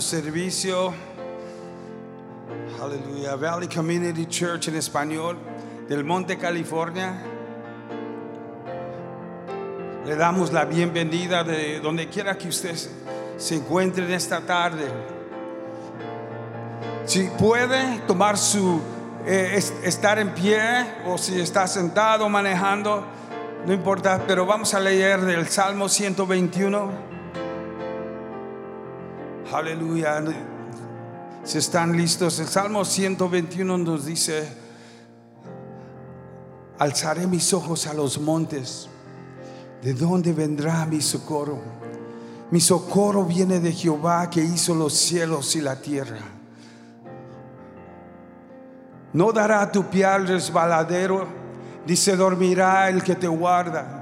servicio. Aleluya. Valley Community Church en español del Monte California. Le damos la bienvenida de donde quiera que usted se encuentre en esta tarde. Si puede tomar su eh, es- estar en pie o si está sentado manejando, no importa, pero vamos a leer del Salmo 121. Aleluya. Si están listos, el Salmo 121 nos dice, alzaré mis ojos a los montes, ¿de dónde vendrá mi socorro? Mi socorro viene de Jehová que hizo los cielos y la tierra. No dará tu pie al resbaladero, ni se dormirá el que te guarda.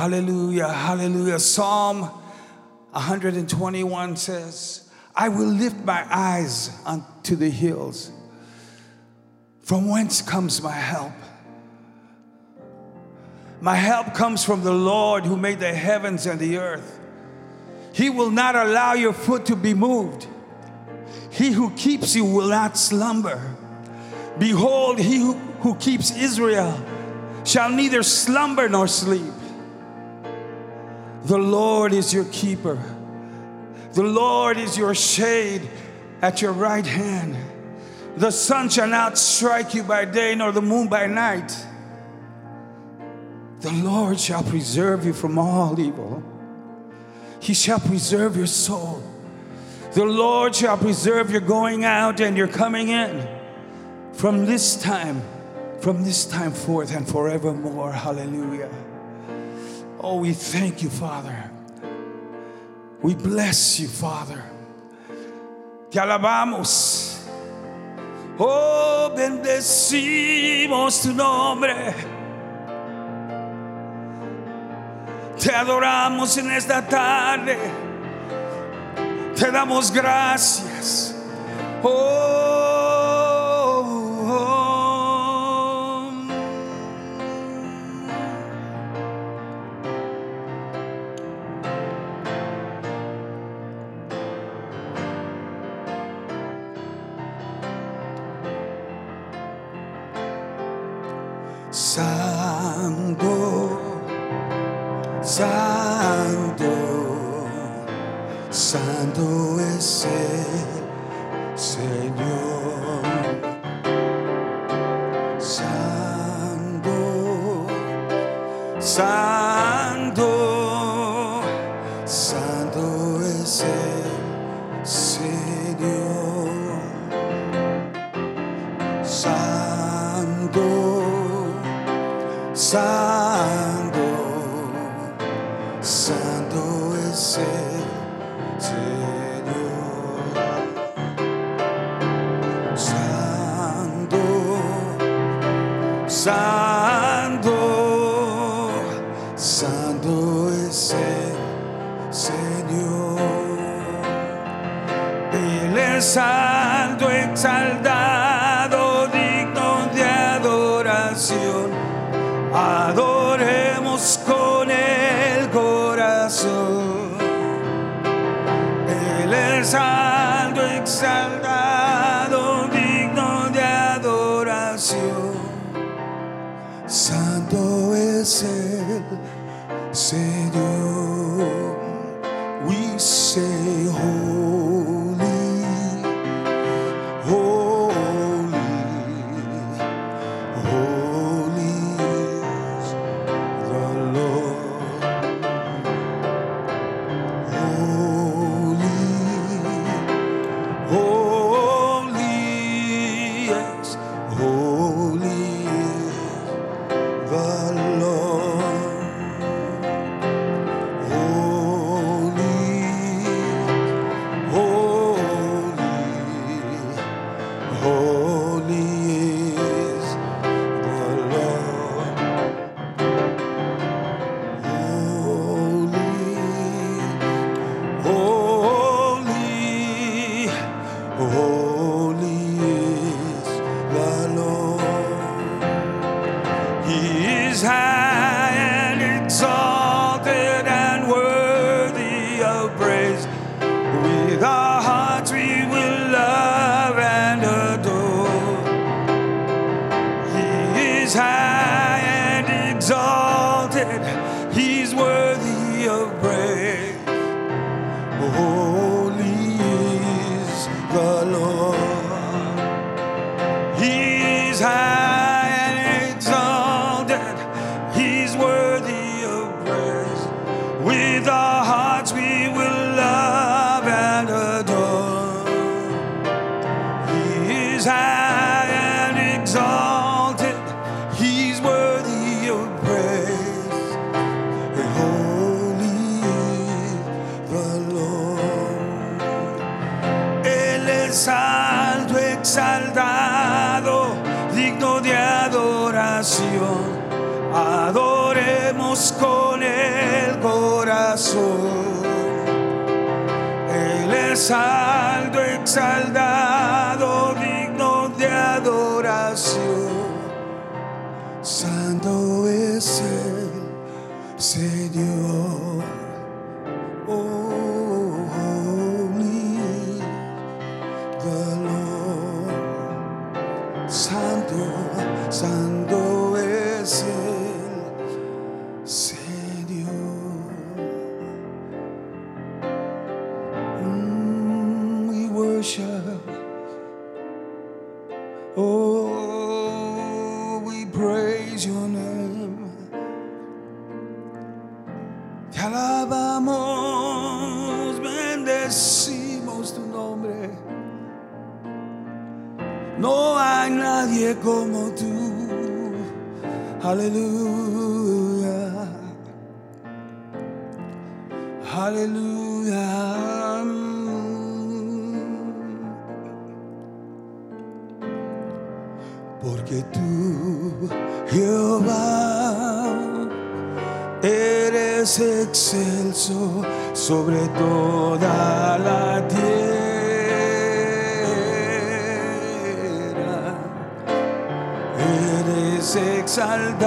aleluya, hallelujah. Psalm 121 says, I will lift my eyes unto the hills. From whence comes my help? My help comes from the Lord who made the heavens and the earth. He will not allow your foot to be moved. He who keeps you will not slumber. Behold, he who, who keeps Israel shall neither slumber nor sleep. The Lord is your keeper. The Lord is your shade at your right hand. The sun shall not strike you by day, nor the moon by night. The Lord shall preserve you from all evil. He shall preserve your soul. The Lord shall preserve your going out and your coming in from this time, from this time forth and forevermore. Hallelujah. Oh, we thank you, Father. We bless you, Father. Te alabamos. Oh, bendecimos tu nombre. Te adoramos en esta tarde. Te damos gracias. Oh, Santo como tú. Aleluya. Eres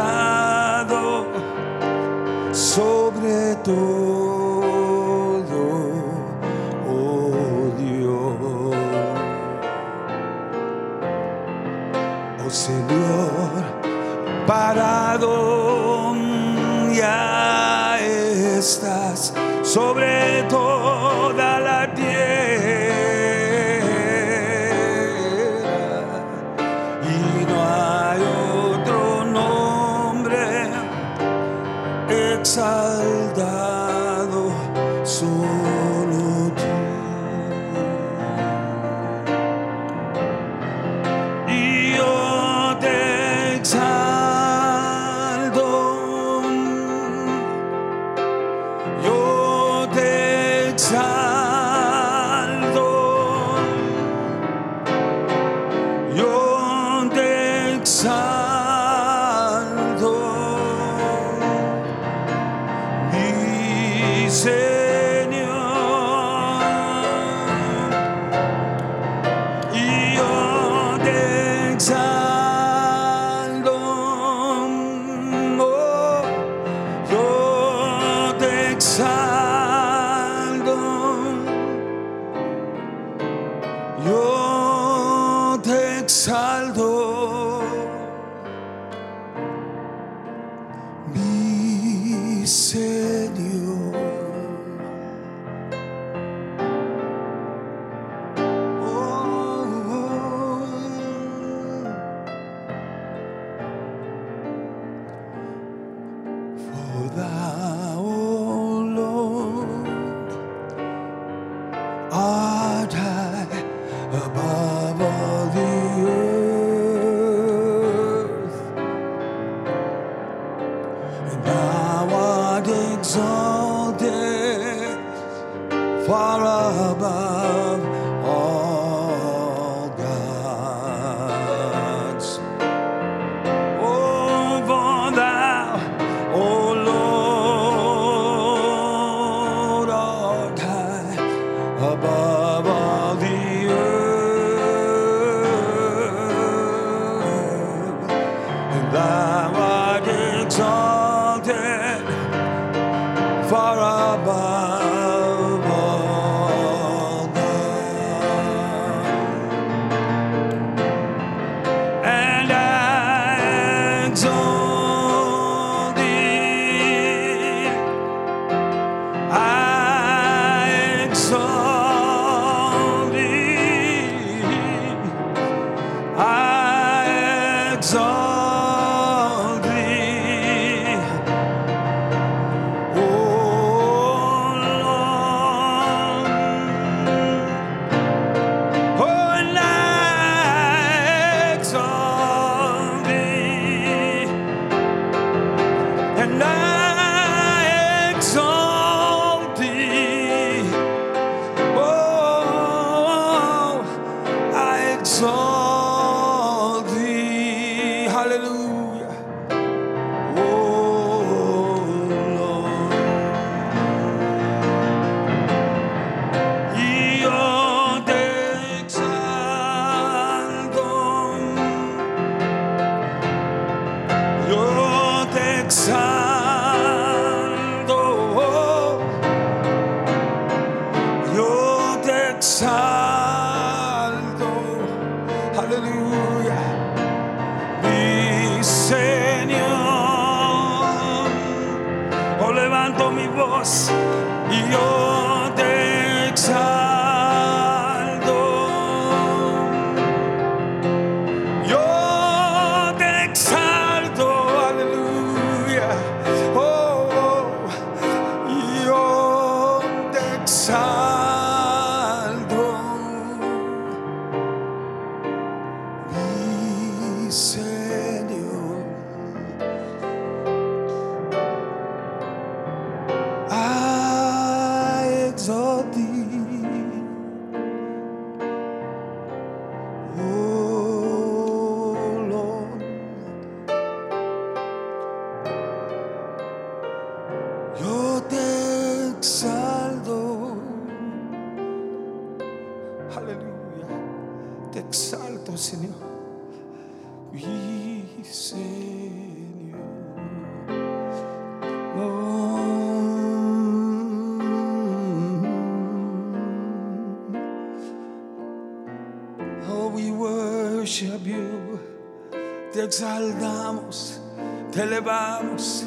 elevamos,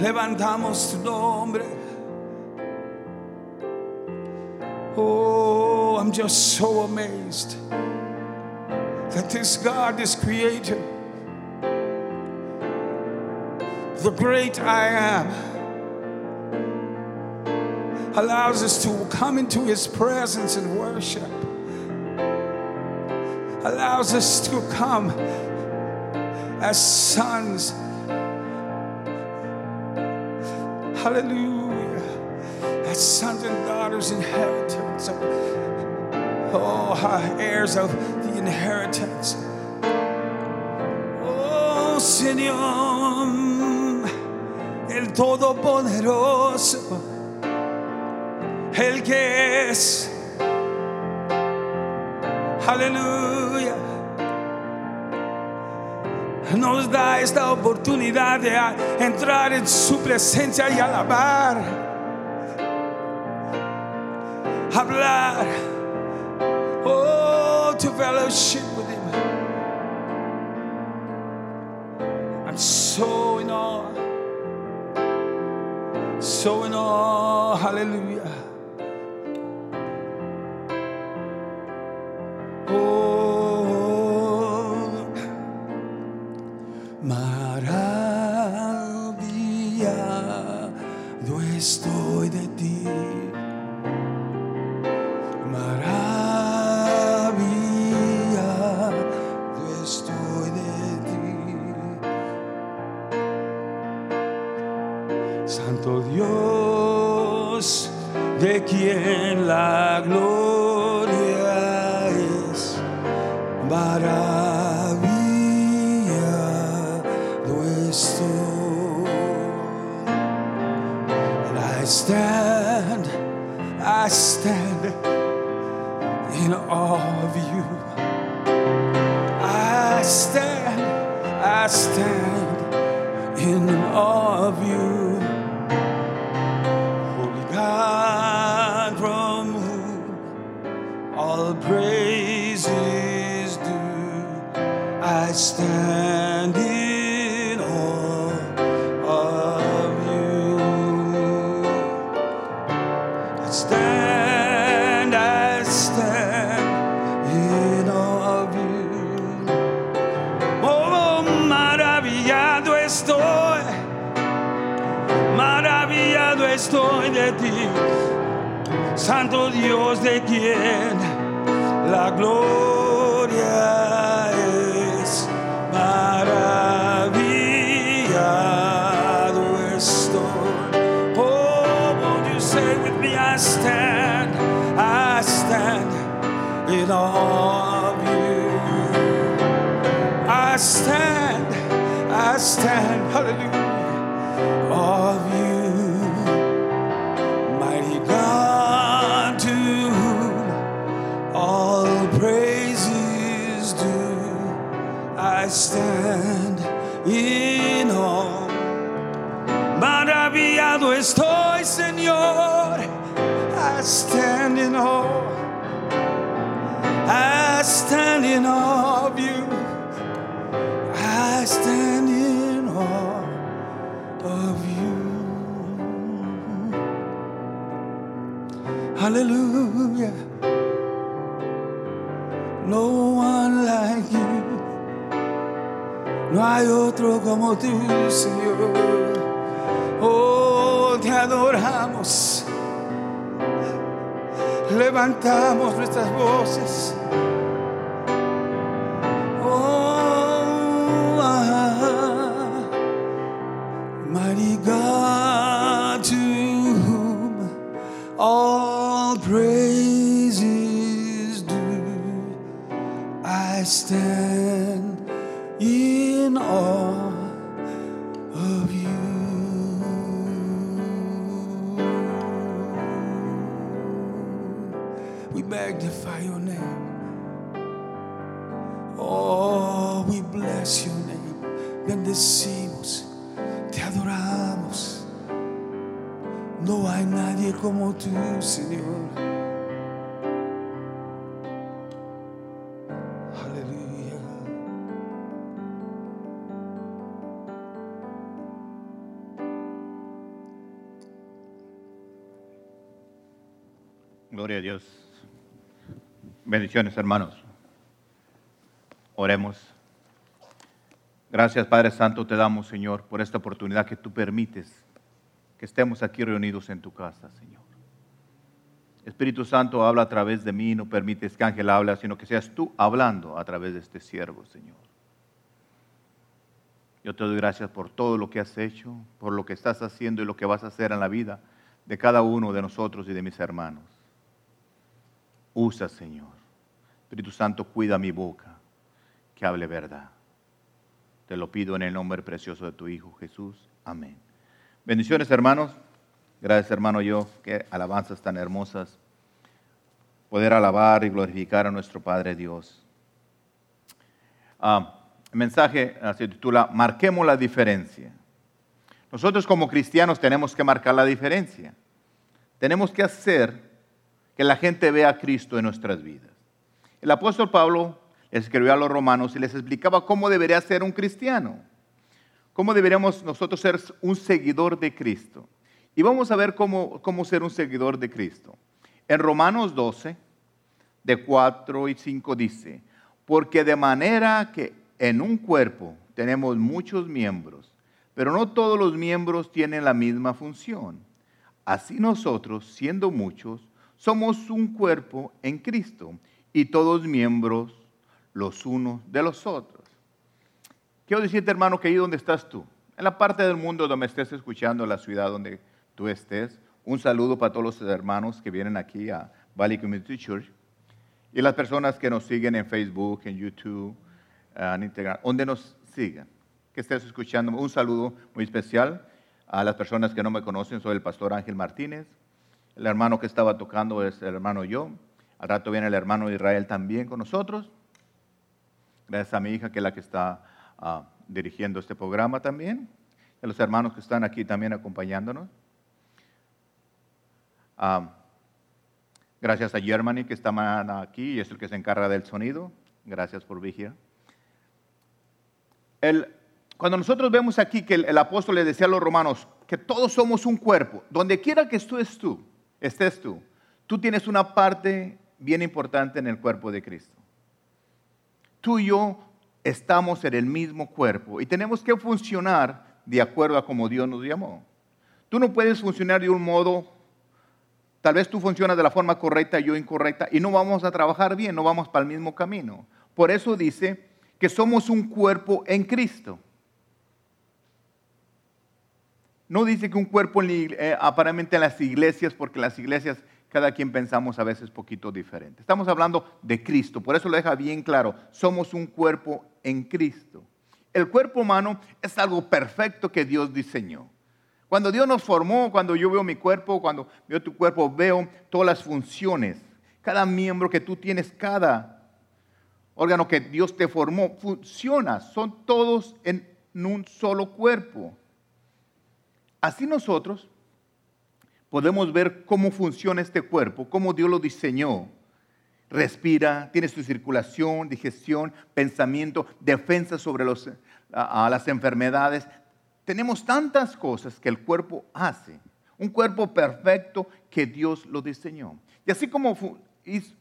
levantamos tu nombre. Oh, I'm just so amazed that this God, this creator, the great I am, allows us to come into his presence and worship, allows us to come as sons. Hallelujah. As sons and daughters, inheritance of, oh, heirs of the inheritance. Oh, Señor, el Todopoderoso, el que es. Aleluya. Nos da esta oportunidad de entrar en su presencia y alabar. Hablar. Oh, to fellowship with Him. I'm so in awe. So in awe. Hallelujah. Dios Señor. Oh, te adoramos. Levantamos nuestras voces. Como tú, Señor. Aleluya. Gloria a Dios. Bendiciones, hermanos. Oremos. Gracias, Padre Santo, te damos, Señor, por esta oportunidad que tú permites que estemos aquí reunidos en tu casa, Señor. Espíritu Santo, habla a través de mí, no permites que Ángel hable, sino que seas tú hablando a través de este siervo, Señor. Yo te doy gracias por todo lo que has hecho, por lo que estás haciendo y lo que vas a hacer en la vida de cada uno de nosotros y de mis hermanos. Usa, Señor. Espíritu Santo, cuida mi boca, que hable verdad. Te lo pido en el nombre precioso de tu Hijo Jesús. Amén. Bendiciones, hermanos. Gracias, hermano, yo, qué alabanzas tan hermosas. Poder alabar y glorificar a nuestro Padre Dios. Ah, el mensaje se titula Marquemos la diferencia. Nosotros como cristianos tenemos que marcar la diferencia. Tenemos que hacer que la gente vea a Cristo en nuestras vidas. El apóstol Pablo escribió a los romanos y les explicaba cómo debería ser un cristiano, cómo deberíamos nosotros ser un seguidor de Cristo. Y vamos a ver cómo, cómo ser un seguidor de Cristo. En Romanos 12, de 4 y 5 dice, porque de manera que en un cuerpo tenemos muchos miembros, pero no todos los miembros tienen la misma función. Así nosotros, siendo muchos, somos un cuerpo en Cristo y todos miembros los unos de los otros. Quiero decirte, hermano, que ahí donde estás tú, en la parte del mundo donde estés escuchando, la ciudad donde tú estés, un saludo para todos los hermanos que vienen aquí a Valley Community Church y las personas que nos siguen en Facebook, en YouTube, en Instagram, donde nos sigan, que estés escuchando. Un saludo muy especial a las personas que no me conocen, soy el pastor Ángel Martínez. El hermano que estaba tocando es el hermano yo. Al rato viene el hermano Israel también con nosotros. Gracias a mi hija, que es la que está ah, dirigiendo este programa también. A los hermanos que están aquí también acompañándonos. Gracias a Germany, que está aquí y es el que se encarga del sonido. Gracias por vigilar. Cuando nosotros vemos aquí que el, el, apóstol le decía a los romanos que todos somos un cuerpo, donde quiera que estés tú, estés tú, tú tienes una parte bien importante en el cuerpo de Cristo. Tú y yo estamos en el mismo cuerpo y tenemos que funcionar de acuerdo a como Dios nos llamó. Tú no puedes funcionar de un modo, tal vez tú funcionas de la forma correcta yo incorrecta y no vamos a trabajar bien, no vamos para el mismo camino. Por eso dice que somos un cuerpo en Cristo. No dice que un cuerpo eh, aparentemente en las iglesias, porque las iglesias cada quien pensamos a veces poquito diferente. Estamos hablando de Cristo, por eso lo deja bien claro, somos un cuerpo en Cristo. El cuerpo humano es algo perfecto que Dios diseñó. Cuando Dios nos formó, cuando yo veo mi cuerpo, cuando veo tu cuerpo, veo todas las funciones, cada miembro que tú tienes, cada órgano que Dios te formó, funciona, son todos en un solo cuerpo. Así nosotros podemos ver cómo funciona este cuerpo, cómo Dios lo diseñó, respira, tienes tu circulación, digestión, pensamiento, defensa sobre las enfermedades. Tenemos tantas cosas que el cuerpo hace. Un cuerpo perfecto que Dios lo diseñó. Y así como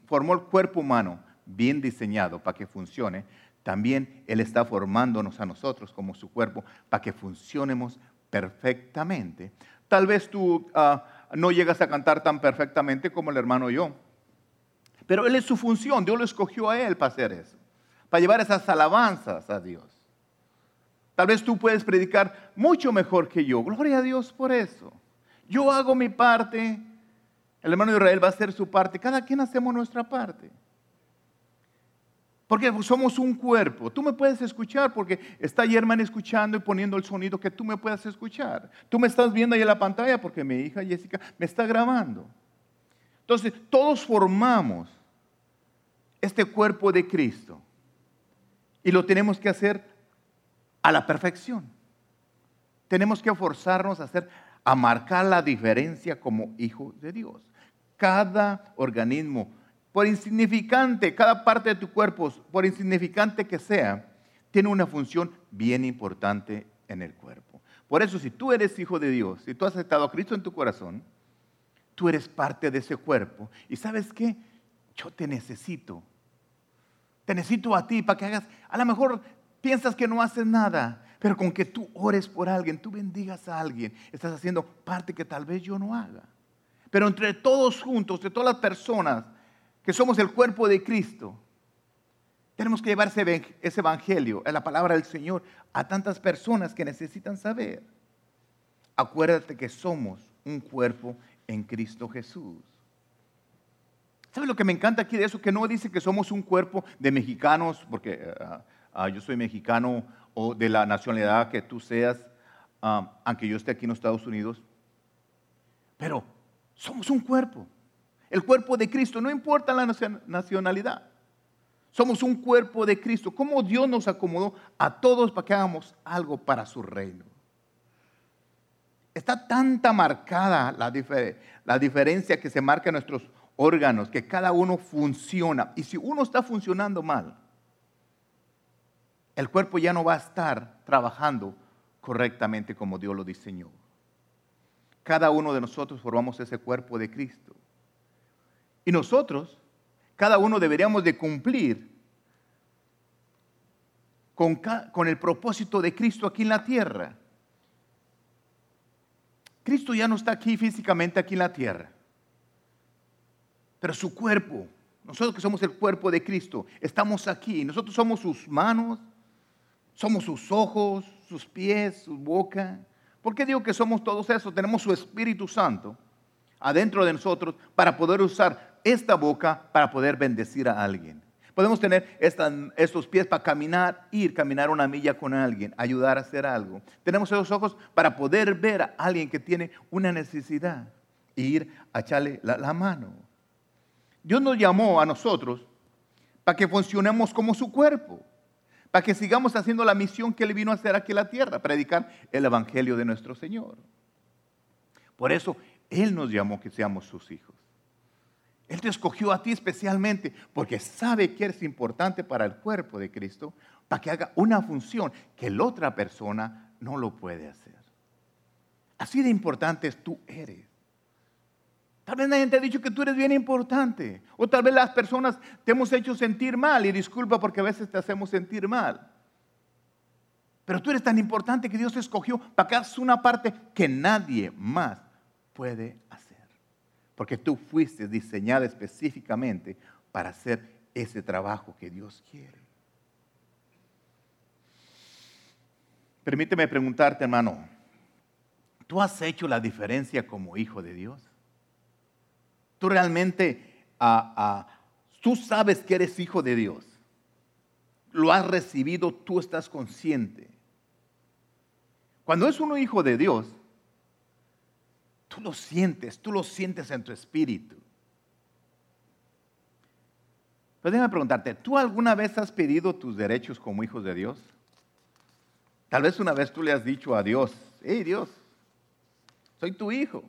formó el cuerpo humano bien diseñado para que funcione, también Él está formándonos a nosotros como su cuerpo para que funcionemos perfectamente. Tal vez tú ah, no llegas a cantar tan perfectamente como el hermano yo, pero Él es su función, Dios lo escogió a Él para hacer eso, para llevar esas alabanzas a Dios. Tal vez tú puedes predicar mucho mejor que yo, gloria a Dios por eso. Yo hago mi parte, el hermano Israel va a hacer su parte, cada quien hacemos nuestra parte. Porque somos un cuerpo. Tú me puedes escuchar porque está Germán escuchando y poniendo el sonido que tú me puedas escuchar. Tú me estás viendo ahí en la pantalla porque mi hija Jessica me está grabando. Entonces, todos formamos este cuerpo de Cristo y lo tenemos que hacer a la perfección. Tenemos que forzarnos a hacer, a marcar la diferencia como hijos de Dios. Cada organismo, por insignificante, cada parte de tu cuerpo, por insignificante que sea, tiene una función bien importante en el cuerpo. Por eso, si tú eres hijo de Dios, si tú has aceptado a Cristo en tu corazón, tú eres parte de ese cuerpo. Y sabes qué? Yo te necesito. Te necesito a ti para que hagas, a lo mejor piensas que no haces nada, pero con que tú ores por alguien, tú bendigas a alguien, estás haciendo parte que tal vez yo no haga. Pero entre todos juntos, entre todas las personas que somos el cuerpo de Cristo, tenemos que llevar ese evan- ese evangelio, la palabra del Señor, a tantas personas que necesitan saber. Acuérdate que somos un cuerpo en Cristo Jesús. ¿Sabes lo que me encanta aquí de eso? Que no dice que somos un cuerpo de mexicanos, porque eh, ah, yo soy mexicano o de la nacionalidad que tú seas, ah, aunque yo esté aquí en los Estados Unidos. Pero somos un cuerpo. El cuerpo de Cristo, no importa la nacion- nacionalidad. Somos un cuerpo de Cristo. ¿Cómo Dios nos acomodó a todos para que hagamos algo para su reino? Está tanta marcada la, la diferencia que se marca en nuestros órganos, que cada uno funciona. Y si uno está funcionando mal, el cuerpo ya no va a estar trabajando correctamente como Dios lo diseñó. Cada uno de nosotros formamos ese cuerpo de Cristo. Y nosotros, cada uno deberíamos de cumplir con, con el propósito de Cristo aquí en la tierra. Cristo ya no está aquí físicamente aquí en la tierra. Pero su cuerpo, nosotros que somos el cuerpo de Cristo, estamos aquí. Nosotros somos sus manos, somos sus ojos, sus pies, su boca. ¿Por qué digo que somos todos eso? Tenemos su Espíritu Santo adentro de nosotros para poder usar esta boca para poder bendecir a alguien. Podemos tener estos pies para caminar, ir, caminar una milla con alguien, ayudar a hacer algo. Tenemos esos ojos para poder ver a alguien que tiene una necesidad e ir a echarle la, la mano. Dios nos llamó a nosotros para que funcionemos como su cuerpo, para que sigamos haciendo la misión que Él vino a hacer aquí en la tierra, predicar el Evangelio de nuestro Señor. Por eso Él nos llamó que seamos sus hijos. Él te escogió a ti especialmente porque sabe que eres importante para el cuerpo de Cristo, para que haga una función que la otra persona no lo puede hacer. Así de importante tú eres. Tal vez nadie te ha dicho que tú eres bien importante. O tal vez las personas te hemos hecho sentir mal y disculpa porque a veces te hacemos sentir mal. Pero tú eres tan importante que Dios te escogió para que hagas una parte que nadie más puede hacer. Porque tú fuiste diseñada específicamente para hacer ese trabajo que Dios quiere. Permíteme preguntarte, hermano, ¿tú has hecho la diferencia como hijo de Dios? ¿Tú realmente, tú sabes que eres hijo de Dios? ¿Lo has recibido? ¿Tú estás consciente? Cuando es uno hijo de Dios, tú lo sientes, tú lo sientes en tu espíritu. Pero déjame preguntarte, ¿tú alguna vez has pedido tus derechos como hijos de Dios? Tal vez una vez tú le has dicho a Dios, hey Dios, soy tu hijo.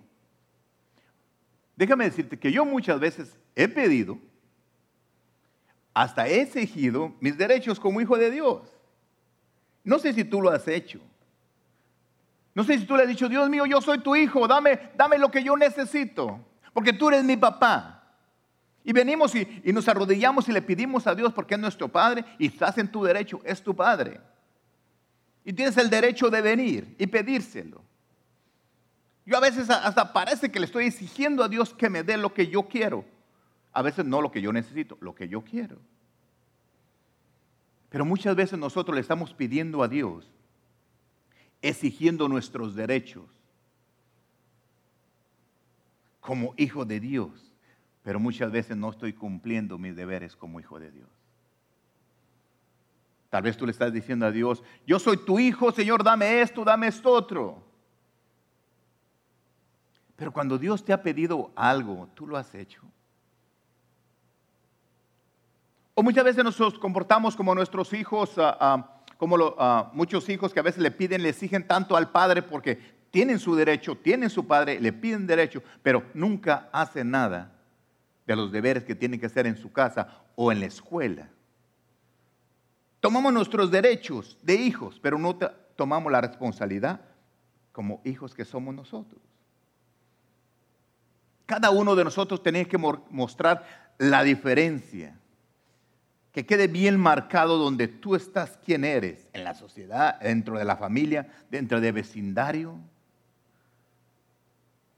Déjame decirte que yo muchas veces he pedido hasta he exigido mis derechos como hijo de Dios. No sé si tú lo has hecho. No sé si tú le has dicho, Dios mío, yo soy tu hijo, dame, dame lo que yo necesito, porque tú eres mi papá. Y venimos y, y nos arrodillamos y le pedimos a Dios porque es nuestro Padre y estás en tu derecho, es tu Padre. Y tienes el derecho de venir y pedírselo. Yo a veces hasta parece que le estoy exigiendo a Dios que me dé lo que yo quiero. A veces no lo que yo necesito, lo que yo quiero. Pero muchas veces nosotros le estamos pidiendo a Dios, exigiendo nuestros derechos como hijo de Dios, pero muchas veces no estoy cumpliendo mis deberes como hijo de Dios. Tal vez tú le estás diciendo a Dios, yo soy tu hijo, Señor, dame esto, dame esto otro. Pero cuando Dios te ha pedido algo, tú lo has hecho. O muchas veces nos comportamos como nuestros hijos, ah, ah, como ah, muchos hijos que a veces le piden, le exigen tanto al padre porque tienen su derecho, tienen su padre, le piden derecho, pero nunca hacen nada de los deberes que tienen que hacer en su casa o en la escuela. Tomamos nuestros derechos de hijos, pero no tomamos la responsabilidad como hijos que somos nosotros. Cada uno de nosotros tiene que mostrar la diferencia que quede bien marcado donde tú estás, quién eres, en la sociedad, dentro de la familia, dentro del vecindario.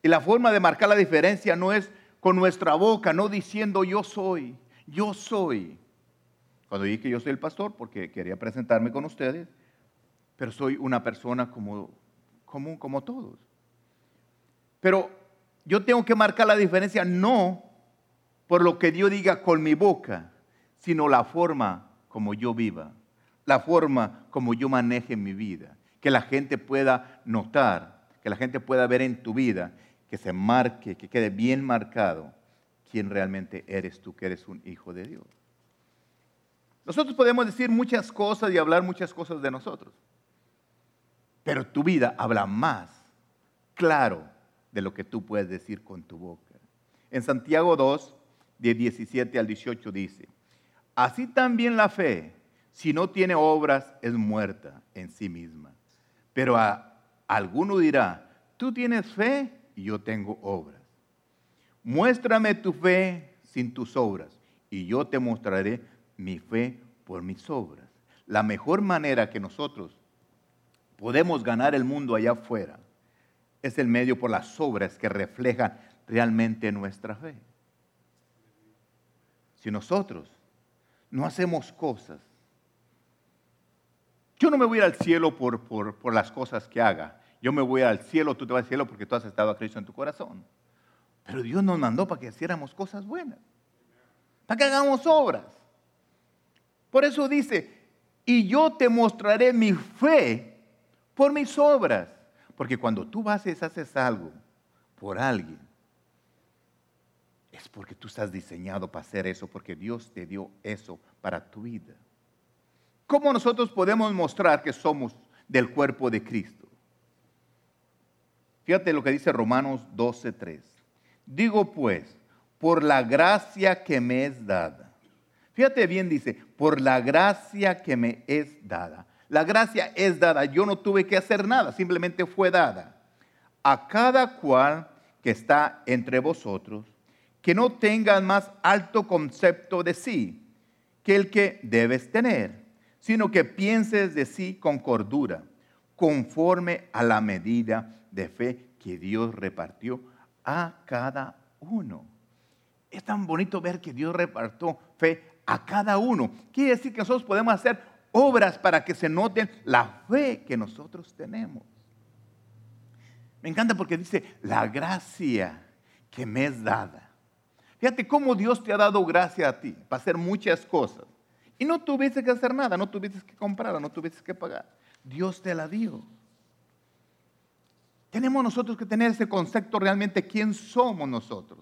Y la forma de marcar la diferencia no es con nuestra boca, no diciendo yo soy, yo soy. Cuando dije que yo soy el pastor, porque quería presentarme con ustedes, pero soy una persona como, común como todos. Pero yo tengo que marcar la diferencia no por lo que Dios diga con mi boca, sino la forma como yo viva, la forma como yo maneje mi vida, que la gente pueda notar, que la gente pueda ver en tu vida, que se marque, que quede bien marcado quién realmente eres tú, que eres un hijo de Dios. Nosotros podemos decir muchas cosas y hablar muchas cosas de nosotros, pero tu vida habla más claro de lo que tú puedes decir con tu boca. En Santiago 2, de 17 al 18 dice, Así también la fe, si no tiene obras, es muerta en sí misma. Pero a alguno dirá, tú tienes fe y yo tengo obras. Muéstrame tu fe sin tus obras y yo te mostraré mi fe por mis obras. La mejor manera que nosotros podemos ganar el mundo allá afuera es el medio por las obras que reflejan realmente nuestra fe. Si nosotros no hacemos cosas. Yo no me voy al cielo por, por, las cosas que haga. Yo me voy al cielo, tú te vas al cielo porque tú has estado a Cristo en tu corazón. Pero Dios nos mandó para que hiciéramos cosas buenas, para que hagamos obras. Por eso dice, y yo te mostraré mi fe por mis obras. Porque cuando tú vas y haces algo por alguien, es porque tú estás diseñado para hacer eso, porque Dios te dio eso para tu vida. ¿Cómo nosotros podemos mostrar que somos del cuerpo de Cristo? Fíjate lo que dice Romanos 12:3. Digo pues, por la gracia que me es dada. Fíjate bien, dice, por la gracia que me es dada. La gracia es dada, yo no tuve que hacer nada, simplemente fue dada. A cada cual que está entre vosotros, que no tengas más alto concepto de sí que el que debes tener, sino que pienses de sí con cordura, conforme a la medida de fe que Dios repartió a cada uno. Es tan bonito ver que Dios repartió fe a cada uno. Quiere decir que nosotros podemos hacer obras para que se noten la fe que nosotros tenemos. Me encanta porque dice, la gracia que me es dada. Fíjate cómo Dios te ha dado gracia a ti para hacer muchas cosas. Y no tuviste que hacer nada, no tuviste que comprar, no tuviste que pagar. Dios te la dio. Tenemos nosotros que tener ese concepto realmente quién somos nosotros.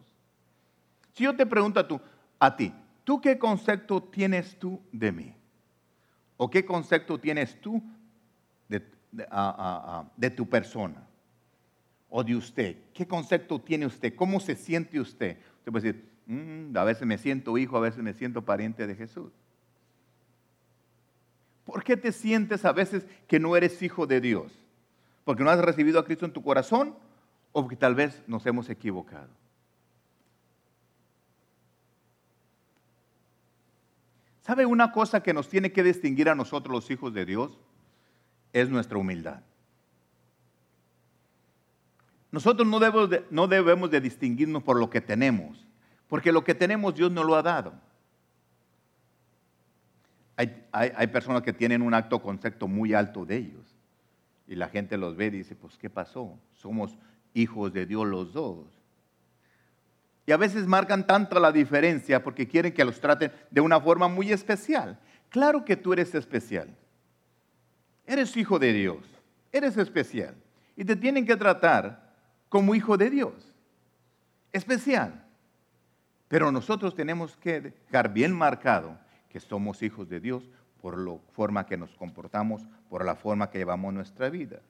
Si yo te pregunto tú, a ti, ¿tú qué concepto tienes tú de mí? ¿O qué concepto tienes tú de, tu persona? ¿O de usted? ¿Qué concepto tiene usted? ¿Cómo se siente usted? Usted puede decir, mm, a veces me siento hijo, a veces me siento pariente de Jesús. ¿Por qué te sientes a veces que no eres hijo de Dios? ¿Porque no has recibido a Cristo en tu corazón o porque tal vez nos hemos equivocado? ¿Sabe una cosa que nos tiene que distinguir a nosotros los hijos de Dios? Es nuestra humildad. Nosotros no debemos, de, no distinguirnos por lo que tenemos, porque lo que tenemos Dios nos lo ha dado. Hay, hay, personas que tienen un acto concepto muy alto de ellos y la gente los ve y dice, pues ¿qué pasó? Somos hijos de Dios los dos. Y a veces marcan tanto la diferencia porque quieren que los traten de una forma muy especial. Claro que tú eres especial. Eres hijo de Dios. Eres especial. Y te tienen que tratar como hijo de Dios. Especial. Pero nosotros tenemos que dejar bien marcado que somos hijos de Dios por la forma que nos comportamos, por la forma que llevamos nuestra vida.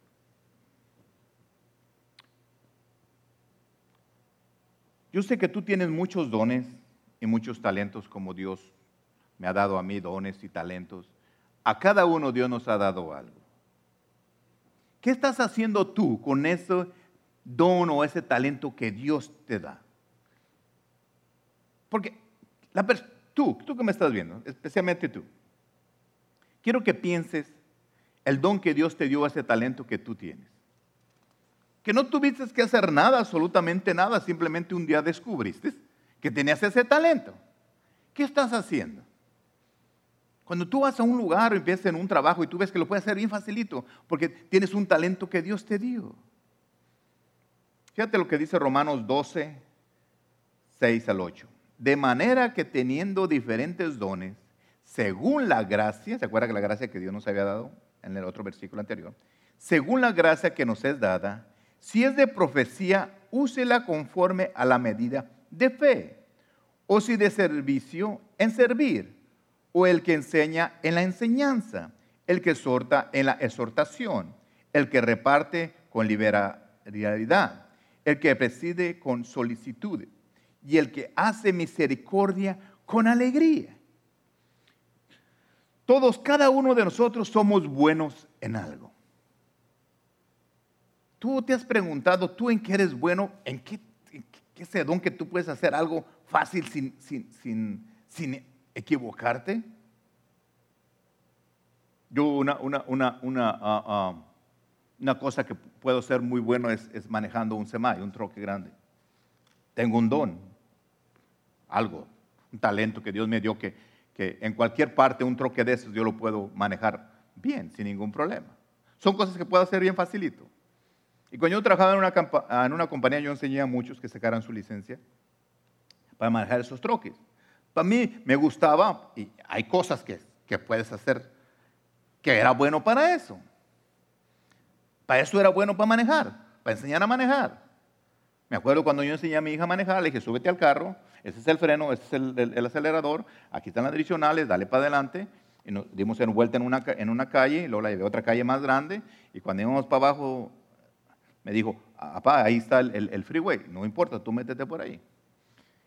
Yo sé que tú tienes muchos dones y muchos talentos como Dios me ha dado a mí dones y talentos. A cada uno Dios nos ha dado algo. ¿Qué estás haciendo tú con eso don o ese talento que Dios te da. Porque la tú, tú que me estás viendo, especialmente tú, quiero que pienses el don que Dios te dio, ese talento que tú tienes. Que no tuviste que hacer nada, absolutamente nada, simplemente un día descubriste que tenías ese talento. ¿Qué estás haciendo? Cuando tú vas a un lugar o empiezas en un trabajo y tú ves que lo puedes hacer bien facilito, porque tienes un talento que Dios te dio. Fíjate lo que dice Romanos 12, 6 al 8. De manera que teniendo diferentes dones, según la gracia, ¿se acuerda que la gracia que Dios nos había dado en el otro versículo anterior? Según la gracia que nos es dada, si es de profecía, úsela conforme a la medida de fe. O si de servicio, en servir. O el que enseña en la enseñanza. El que exhorta en la exhortación. El que reparte con liberalidad el que preside con solicitud y el que hace misericordia con alegría. Todos, cada uno de nosotros somos buenos en algo. Tú te has preguntado, ¿tú en qué eres bueno? ¿En qué, ese don que tú puedes hacer algo fácil sin, sin, sin, equivocarte? Yo una, una, una, una ah, ah, una cosa que puedo ser muy bueno es, manejando un semai, un troque grande. Tengo un don, algo, un talento que Dios me dio que, que en cualquier parte un troque de esos yo lo puedo manejar bien, sin ningún problema. Son cosas que puedo hacer bien facilito. Y cuando yo trabajaba en una, en una compañía, yo enseñé a muchos que sacaran su licencia para manejar esos troques. Para mí me gustaba, y hay cosas que, que puedes hacer que era bueno para eso. Para eso era bueno para manejar, para enseñar a manejar. Me acuerdo cuando yo enseñé a mi hija a manejar, le dije, súbete al carro, ese es el freno, ese es el, acelerador, aquí están las direccionales, dale para adelante. Y nos dimos en vuelta en una, en una calle, y luego la llevé a otra calle más grande, y cuando íbamos para abajo, me dijo, papá, ahí está el, el, freeway, no importa, tú métete por ahí.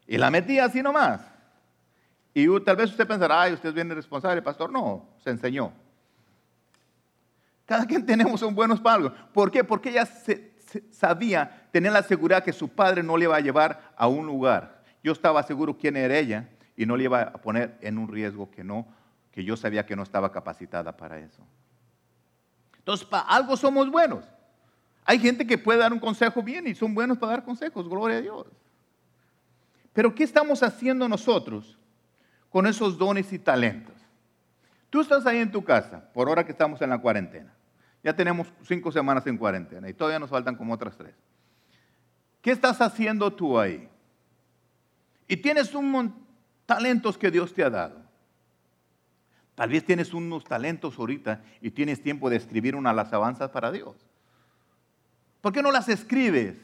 Y la metí así nomás. Y tal vez usted pensará, ay, usted bien responsable, pastor. No, se enseñó. Cada quien tenemos un buenos algo. ¿Por qué? Porque ella sabía, tenía la seguridad que su padre no le iba a llevar a un lugar. Yo estaba seguro quién era ella y no le iba a poner en un riesgo que no, que yo sabía que no estaba capacitada para eso. Entonces, para algo somos buenos. Hay gente que puede dar un consejo bien y son buenos para dar consejos, gloria a Dios. Pero ¿qué estamos haciendo nosotros con esos dones y talentos? Tú estás ahí en tu casa, por hora que estamos en la cuarentena. Ya tenemos cinco semanas en cuarentena y todavía nos faltan como otras tres. ¿Qué estás haciendo tú ahí? Y tienes un talentos que Dios te ha dado. Tal vez tienes unos talentos ahorita y tienes tiempo de escribir unas alabanzas para Dios. ¿Por qué no las escribes?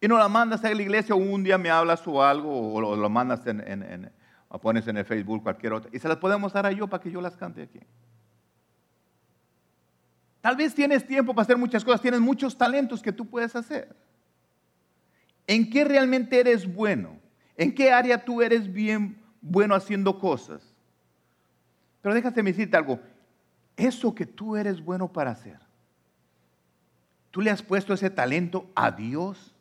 Y no las mandas a la iglesia o un día me hablas o algo o lo, mandas en, o pones en el Facebook cualquier otra, y se las podemos dar a yo para que yo las cante aquí. Tal vez tienes tiempo para hacer muchas cosas, tienes muchos talentos que tú puedes hacer. ¿En qué realmente eres bueno? ¿En qué área tú eres bien bueno haciendo cosas? Pero déjate decirte algo. Eso que tú eres bueno para hacer, tú le has puesto ese talento a Dios.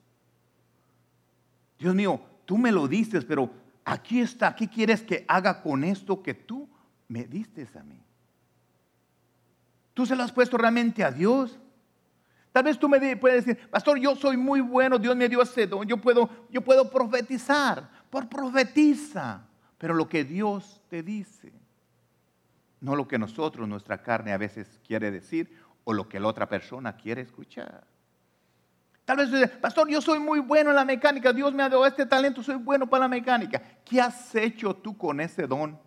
Dios mío, tú me lo dices, pero aquí está, ¿qué quieres que haga con esto que tú me diste a mí? ¿Tú se lo has puesto realmente a Dios? Tal vez tú me puedes decir, pastor, yo soy muy bueno, Dios me dio ese don, yo puedo, yo puedo profetizar, por profetiza, pero lo que Dios te dice, no lo que nosotros, nuestra carne a veces quiere decir o lo que la otra persona quiere escuchar. Tal vez dice, pastor, yo soy muy bueno en la mecánica, Dios me ha dado este talento, soy bueno para la mecánica. ¿Qué has hecho tú con ese don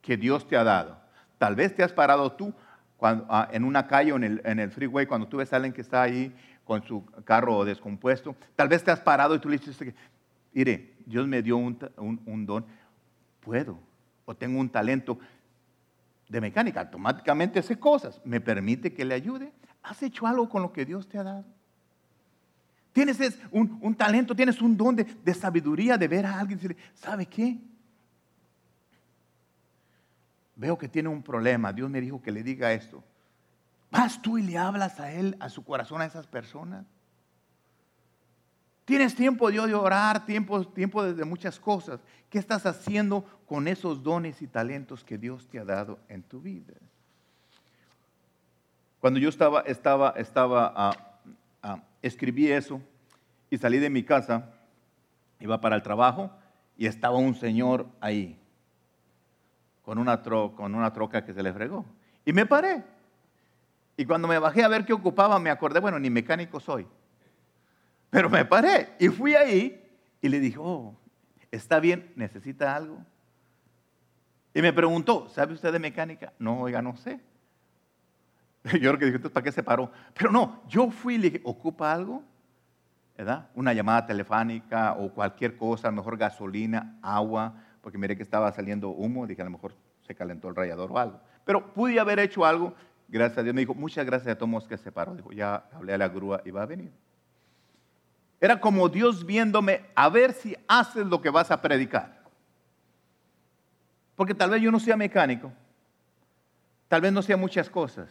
que Dios te ha dado? Tal vez te has parado tú Ah, en una calle o en el, freeway, cuando tú ves a alguien que está ahí con su carro descompuesto, tal vez te has parado y tú le dices, mire, Dios me dio un, un don, puedo, o tengo un talento de mecánica, automáticamente hace cosas, me permite que le ayude. ¿Has hecho algo con lo que Dios te ha dado? Tienes un, talento, tienes un don de, de, sabiduría de ver a alguien y decirle, ¿sabe qué? veo que tiene un problema, Dios me dijo que le diga esto. ¿Vas tú y le hablas a él, a su corazón, a esas personas? Tienes tiempo de orar, tiempo, tiempo de muchas cosas. ¿Qué estás haciendo con esos dones y talentos que Dios te ha dado en tu vida? Cuando yo estaba, estaba, estaba, ah, ah, escribí eso y salí de mi casa, iba para el trabajo y estaba un señor ahí con una, con una troca que se le fregó. Y me paré. Y cuando me bajé a ver qué ocupaba, me acordé, bueno, ni mecánico soy. Pero me paré y fui ahí y le dije, oh, está bien, necesita algo. Y me preguntó, ¿sabe usted de mecánica? No, oiga, no sé. Yo creo que dije, ¿para qué se paró? Pero no, yo fui y le dije, ¿ocupa algo? ¿Verdad? Una llamada telefónica o cualquier cosa, a lo mejor gasolina, agua, porque miré que estaba saliendo humo, dije a lo mejor se calentó el rayador o algo. Pero pude haber hecho algo, gracias a Dios. Me dijo, muchas gracias a todos que se paró. Dijo, ya hablé a la grúa y va a venir. Era como Dios viéndome a ver si haces lo que vas a predicar. Porque tal vez yo no sea mecánico, tal vez no sea muchas cosas,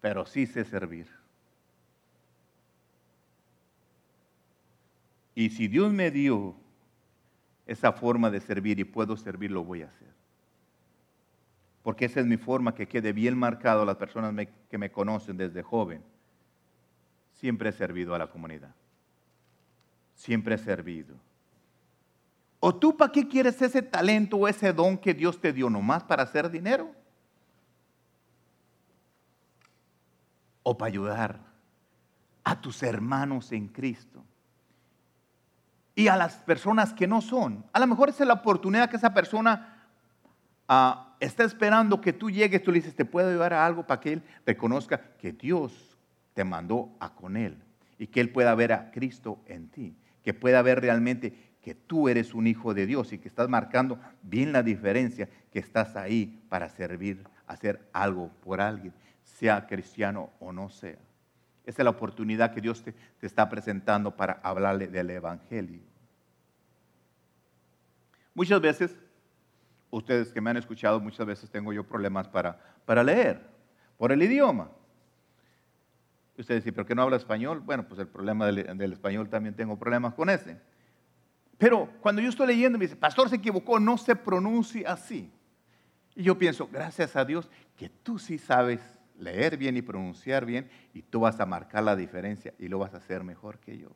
pero sí sé servir. Y si Dios me dio esa forma de servir y puedo servir, lo voy a hacer. Porque esa es mi forma que quede bien marcado a las personas que me conocen desde joven. Siempre he servido a la comunidad. Siempre he servido. ¿O tú para qué quieres ese talento o ese don que Dios te dio nomás para hacer dinero? ¿O para ayudar a tus hermanos en Cristo? y a las personas que no son. A lo mejor esa es la oportunidad que esa persona ah, está esperando que tú llegues, tú le dices, te puedo llevar a algo para que él reconozca que Dios te mandó a con él y que él pueda ver a Cristo en ti, que pueda ver realmente que tú eres un hijo de Dios y que estás marcando bien la diferencia, que estás ahí para servir, hacer algo por alguien, sea cristiano o no sea. Esa es la oportunidad que Dios te, te está presentando para hablarle del Evangelio. Muchas veces, ustedes que me han escuchado, muchas veces tengo yo problemas para, para leer por el idioma. Ustedes dicen, ¿pero qué no habla español? Bueno, pues el problema del, español también tengo problemas con ese. Pero cuando yo estoy leyendo, me dice, pastor se equivocó, no se pronuncia así. Y yo pienso, gracias a Dios, que tú sí sabes leer bien y pronunciar bien y tú vas a marcar la diferencia y lo vas a hacer mejor que yo.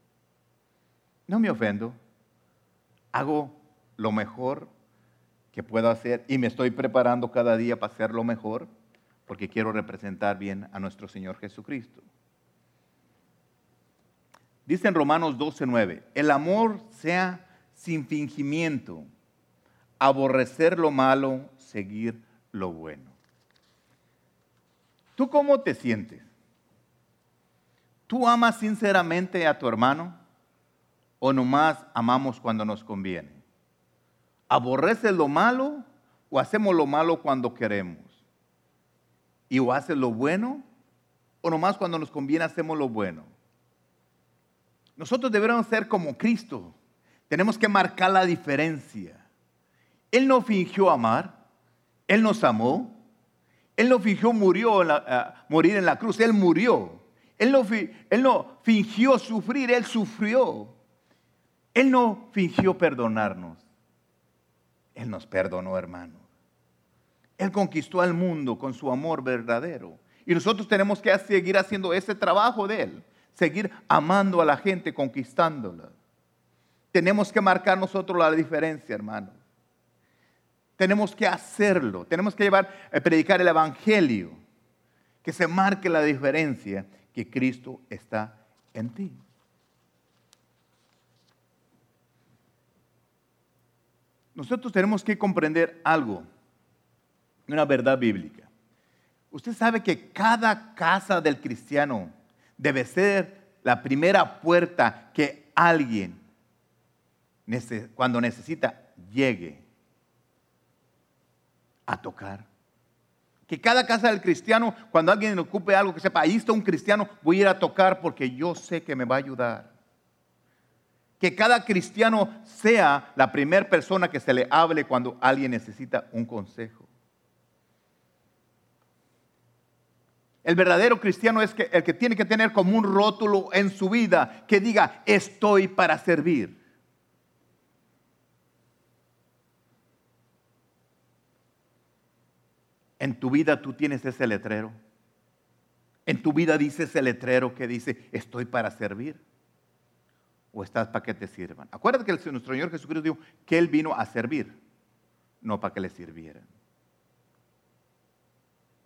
No me ofendo, hago lo mejor que puedo hacer y me estoy preparando cada día para hacer lo mejor porque quiero representar bien a nuestro Señor Jesucristo. Dice en Romanos 12:9, el amor sea sin fingimiento, aborrecer lo malo, seguir lo bueno. ¿Tú cómo te sientes? ¿Tú amas sinceramente a tu hermano o nomás amamos cuando nos conviene? ¿Aborreces lo malo o hacemos lo malo cuando queremos? ¿Y o haces lo bueno o nomás cuando nos conviene hacemos lo bueno? Nosotros deberíamos ser como Cristo, Tenemos que marcar la diferencia. Él no fingió amar, Él nos amó, Él no fingió murió eh, morir en la cruz, Él murió. Él no, él no fingió sufrir, Él sufrió. Él no fingió perdonarnos, Él nos perdonó, hermano. Él conquistó al mundo con su amor verdadero. Y nosotros tenemos que seguir haciendo ese trabajo de Él, seguir amando a la gente, conquistándola. Tenemos que marcar nosotros la diferencia, hermano. Tenemos que hacerlo, tenemos que llevar, a eh, predicar el Evangelio, que se marque la diferencia que Cristo está en ti. Nosotros tenemos que comprender algo, una verdad bíblica. Usted sabe que cada casa del cristiano debe ser la primera puerta que alguien, cuando necesita, llegue a tocar. Que cada casa del cristiano, cuando alguien ocupe algo que sepa, ahí está un cristiano, voy a ir a tocar porque yo sé que me va a ayudar. Que cada cristiano sea la primera persona que se le hable cuando alguien necesita un consejo. El verdadero cristiano es que, el que tiene que tener como un rótulo en su vida que diga, estoy para servir. En tu vida tú tienes ese letrero. En tu vida dice ese letrero que dice, estoy para servir. O estás para que te sirvan. Acuérdate que nuestro Señor Jesucristo dijo que Él vino a servir, no para que le sirvieran.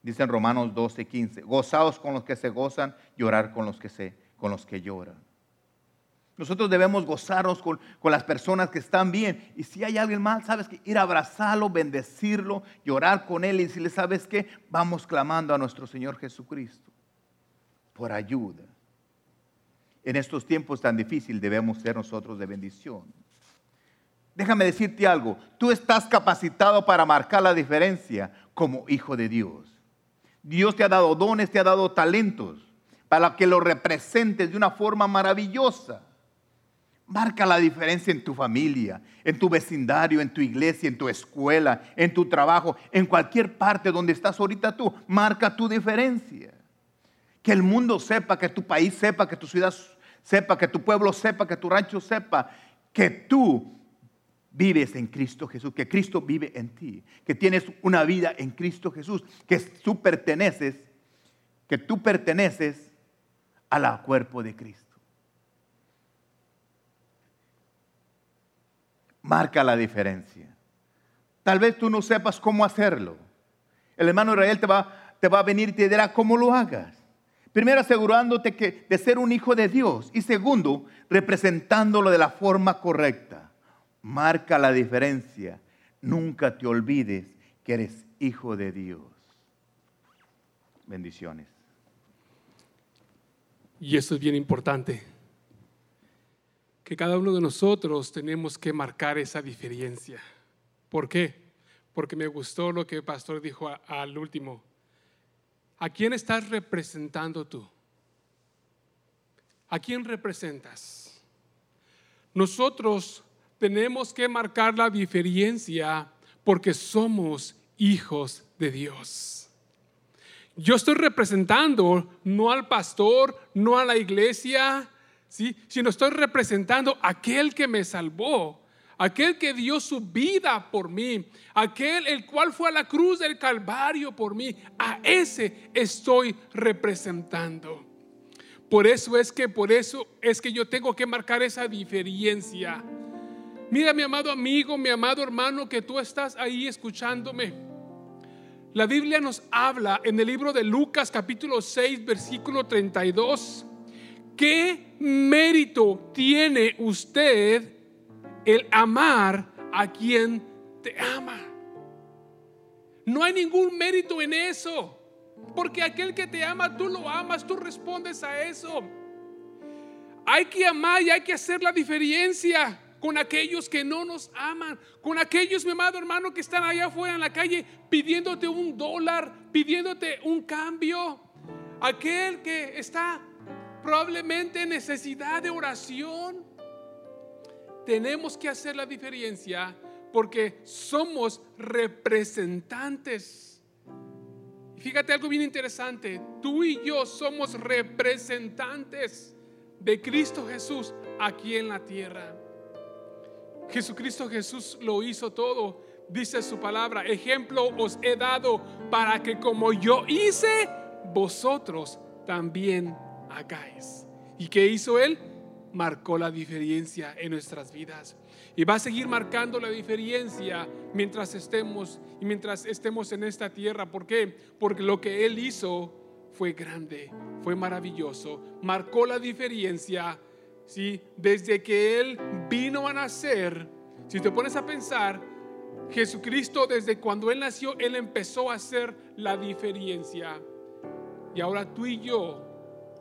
Dice en Romanos 12, 15, gozaos con los que se gozan, llorar con los que, se, con los que lloran. Nosotros debemos gozarnos con, con, las personas que están bien. Y si hay alguien mal, sabes que ir a abrazarlo, bendecirlo, llorar con él y decirle, ¿sabes qué? Vamos clamando a nuestro Señor Jesucristo por ayuda. En estos tiempos tan difíciles debemos ser nosotros de bendición. Déjame decirte algo, tú estás capacitado para marcar la diferencia como hijo de Dios. Dios te ha dado dones, te ha dado talentos para que lo representes de una forma maravillosa. Marca la diferencia en tu familia, en tu vecindario, en tu iglesia, en tu escuela, en tu trabajo, en cualquier parte donde estás ahorita tú. Marca tu diferencia. Que el mundo sepa, que tu país sepa, que tu ciudad sepa, que tu pueblo sepa, que tu rancho sepa, que tú vives en Cristo Jesús, que Cristo vive en ti, que tienes una vida en Cristo Jesús, que tú perteneces, que tú perteneces al cuerpo de Cristo. Marca la diferencia. Tal vez tú no sepas cómo hacerlo. El hermano Israel te va, te va a venir y te dirá cómo lo hagas. Primero asegurándote que, de ser un hijo de Dios y segundo representándolo de la forma correcta marca la diferencia. Nunca te olvides que eres hijo de Dios. Bendiciones. Y eso es bien importante, que cada uno de nosotros tenemos que marcar esa diferencia. ¿Por qué? Porque me gustó lo que el pastor dijo al último. ¿A quién estás representando tú? ¿A quién representas? Nosotros tenemos que marcar la diferencia porque somos hijos de Dios. Yo estoy representando no al pastor, no a la iglesia, ¿sí? sino estoy representando a aquel que me salvó, aquel que dio su vida por mí, aquel el cual fue a la cruz del Calvario por mí. A ese estoy representando. Por eso es que por eso es que yo tengo que marcar esa diferencia. Mira mi amado amigo, mi amado hermano, que tú estás ahí escuchándome. La Biblia nos habla en el libro de Lucas capítulo 6 versículo 32. ¿Qué mérito tiene usted el amar a quien te ama? No hay ningún mérito en eso. Porque aquel que te ama, tú lo amas, tú respondes a eso. Hay que amar y hay que hacer la diferencia con aquellos que no nos aman, con aquellos, mi amado hermano, que están allá afuera en la calle pidiéndote un dólar, pidiéndote un cambio, aquel que está probablemente en necesidad de oración. tenemos que hacer la diferencia porque somos representantes. Fíjate algo bien interesante, tú y yo somos representantes de Cristo Jesús aquí en la tierra. Jesucristo Jesús lo hizo todo, dice su palabra, ejemplo os he dado para que como yo hice, vosotros también hagáis. ¿Y qué hizo Él? Marcó la diferencia en nuestras vidas. Y va a seguir marcando la diferencia mientras estemos y mientras estemos en esta tierra. ¿Por qué? Porque lo que Él hizo fue grande, fue maravilloso, marcó la diferencia. ¿sí? Desde que Él vino a nacer, si te pones a pensar, Jesucristo desde cuando Él nació, Él empezó a hacer la diferencia. Y ahora tú y yo,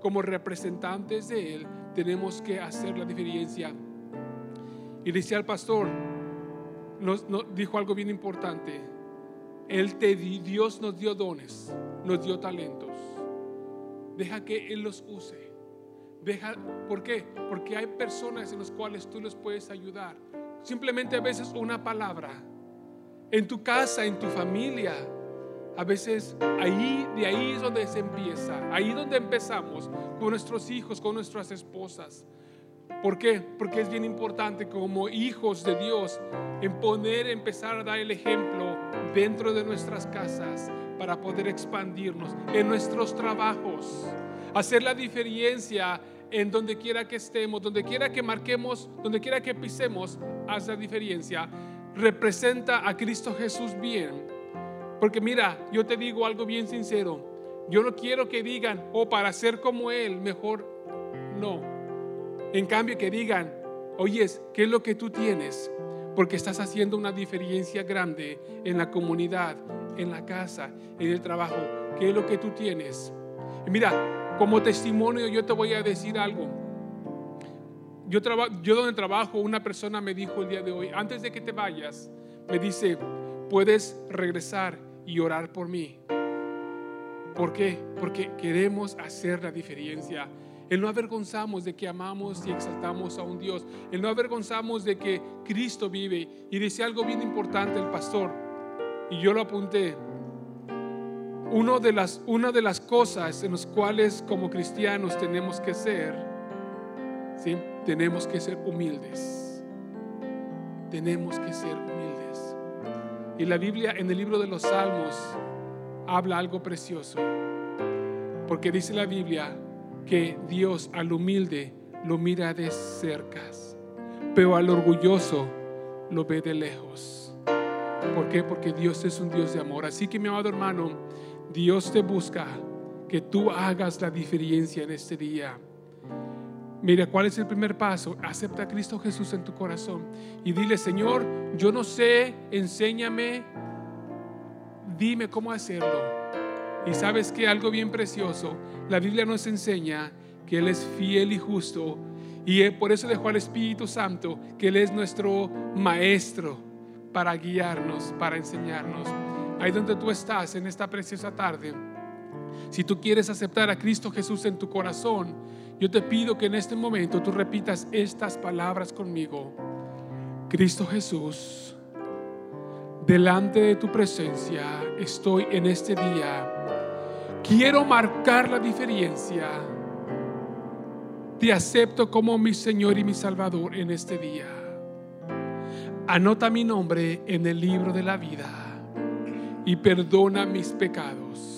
como representantes de Él, tenemos que hacer la diferencia y decía el pastor, nos, dijo algo bien importante. Él te, Dios nos dio dones, nos dio talentos. Deja que Él los use. ¿Por qué? Porque hay personas en las cuales tú les puedes ayudar. Simplemente a veces una palabra. En tu casa, en tu familia. A veces ahí, de ahí es donde se empieza. Ahí donde empezamos con nuestros hijos, con nuestras esposas. ¿Por qué? Porque es bien importante como hijos de Dios en poder empezar a dar el ejemplo dentro de nuestras casas para poder expandirnos en nuestros trabajos, hacer la diferencia en donde quiera que estemos, donde quiera que marquemos, donde quiera que pisemos, la diferencia. Representa a Cristo Jesús bien. Porque mira, yo te digo algo bien sincero. Yo no quiero que digan, oh, para ser como Él, mejor no. En cambio, que digan, oyes, ¿qué es lo que tú tienes? Porque estás haciendo una diferencia grande en la comunidad, en la casa, en el trabajo. ¿Qué es lo que tú tienes? Y mira, como testimonio yo te voy a decir algo. Yo, yo donde trabajo, una persona me dijo el día de hoy, antes de que te vayas, me dice, puedes regresar y orar por mí. ¿Por qué? Porque queremos hacer la diferencia el no avergonzamos de que amamos y exaltamos a un Dios. El no avergonzamos de que Cristo vive. Y dice algo bien importante el pastor. Y yo lo apunté. Uno de las, una de las cosas en las cuales como cristianos tenemos que ser, ¿sí? tenemos que ser humildes. Tenemos que ser humildes. Y la Biblia en el libro de los Salmos habla algo precioso. Porque dice la Biblia, que Dios al humilde lo mira de cerca, pero al orgulloso lo ve de lejos. ¿Por qué? Porque Dios es un Dios de amor. Así que mi amado hermano, Dios te busca que tú hagas la diferencia en este día. Mira, ¿cuál es el primer paso? Acepta a Cristo Jesús en tu corazón y dile, Señor, yo no sé, enséñame, dime cómo hacerlo. Y sabes que algo bien precioso, la Biblia nos enseña que Él es fiel y justo. Y por eso dejó al Espíritu Santo, que Él es nuestro maestro para guiarnos, para enseñarnos. Ahí donde tú estás en esta preciosa tarde, si tú quieres aceptar a Cristo Jesús en tu corazón, yo te pido que en este momento tú repitas estas palabras conmigo. Cristo Jesús, delante de tu presencia estoy en este día Quiero marcar la diferencia. Te acepto como mi Señor y mi Salvador en este día. Anota mi nombre en el libro de la vida y perdona mis pecados.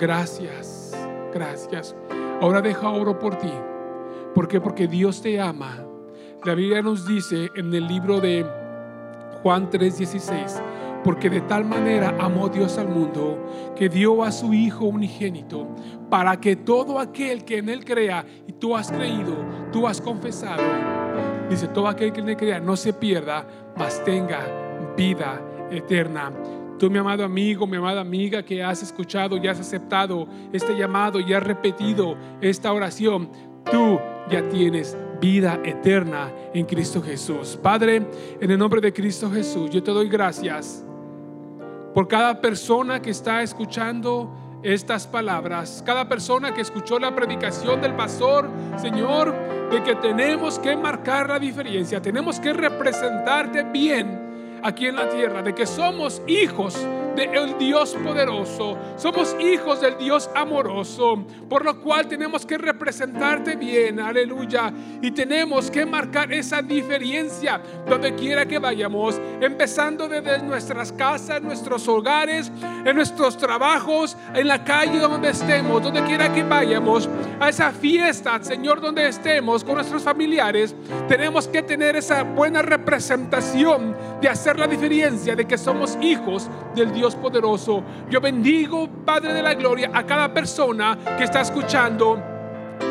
Gracias, gracias. Ahora deja oro por ti. ¿Por qué? Porque Dios te ama. La Biblia nos dice en el libro de Juan 3:16 porque de tal manera amó Dios al mundo que dio a su Hijo unigénito para que todo aquel que en Él crea, y tú has creído, tú has confesado, dice, todo aquel que en Él crea no se pierda, mas tenga vida eterna. Tú, mi amado amigo, mi amada amiga, que has escuchado y has aceptado este llamado y has repetido esta oración, tú ya tienes vida eterna en Cristo Jesús. Padre, en el nombre de Cristo Jesús, yo te doy gracias por cada persona que está escuchando estas palabras, cada persona que escuchó la predicación del pastor, Señor, de que tenemos que marcar la diferencia, tenemos que representarte bien aquí en la tierra, de que somos hijos del Dios poderoso, somos hijos del Dios amoroso, por lo cual tenemos que representarte bien, aleluya, y tenemos que marcar esa diferencia donde quiera que vayamos, empezando desde nuestras casas, nuestros hogares, en nuestros trabajos, en la calle donde estemos, donde quiera que vayamos, a esa fiesta, Señor, donde estemos con nuestros familiares, tenemos que tener esa buena representación de hacer la diferencia, de que somos hijos del Dios poderoso. Yo bendigo, Padre de la Gloria, a cada persona que está escuchando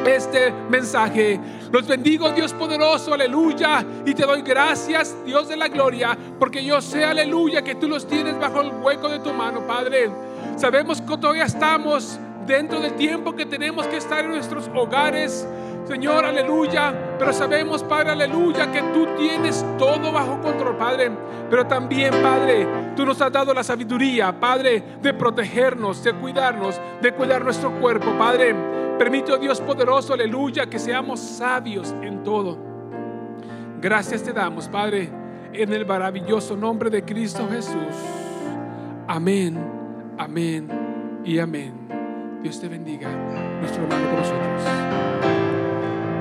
este mensaje. Los bendigo, Dios poderoso, aleluya. Y te doy gracias, Dios de la gloria, porque yo sé, aleluya, que tú los tienes bajo el hueco de tu mano, Padre. Sabemos que todavía estamos dentro del tiempo que tenemos que estar en nuestros hogares. Señor, aleluya. Pero sabemos, Padre, aleluya, que tú tienes todo bajo control, Padre. Pero también, Padre, tú nos has dado la sabiduría, Padre, de protegernos, de cuidarnos, de cuidar nuestro cuerpo, Padre. Permite, oh Dios poderoso, aleluya, que seamos sabios en todo. Gracias te damos, Padre, en el maravilloso nombre de Cristo Jesús. Amén, amén y amén. Dios te bendiga, nuestro hermano con nosotros.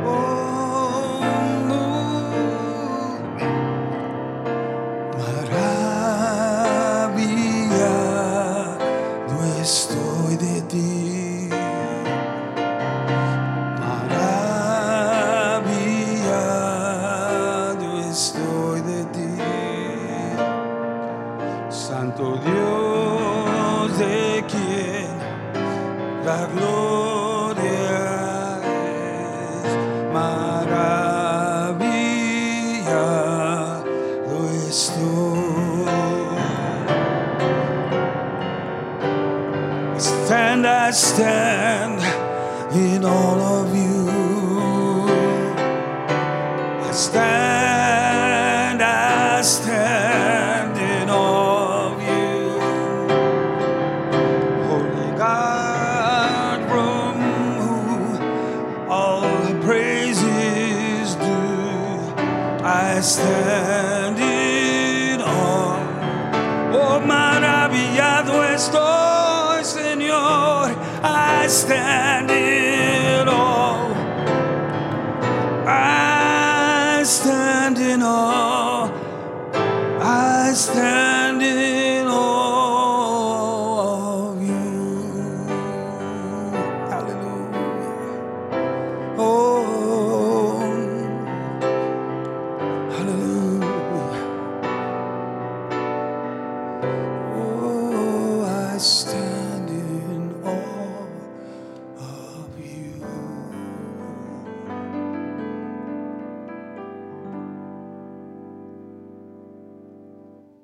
Oh, no.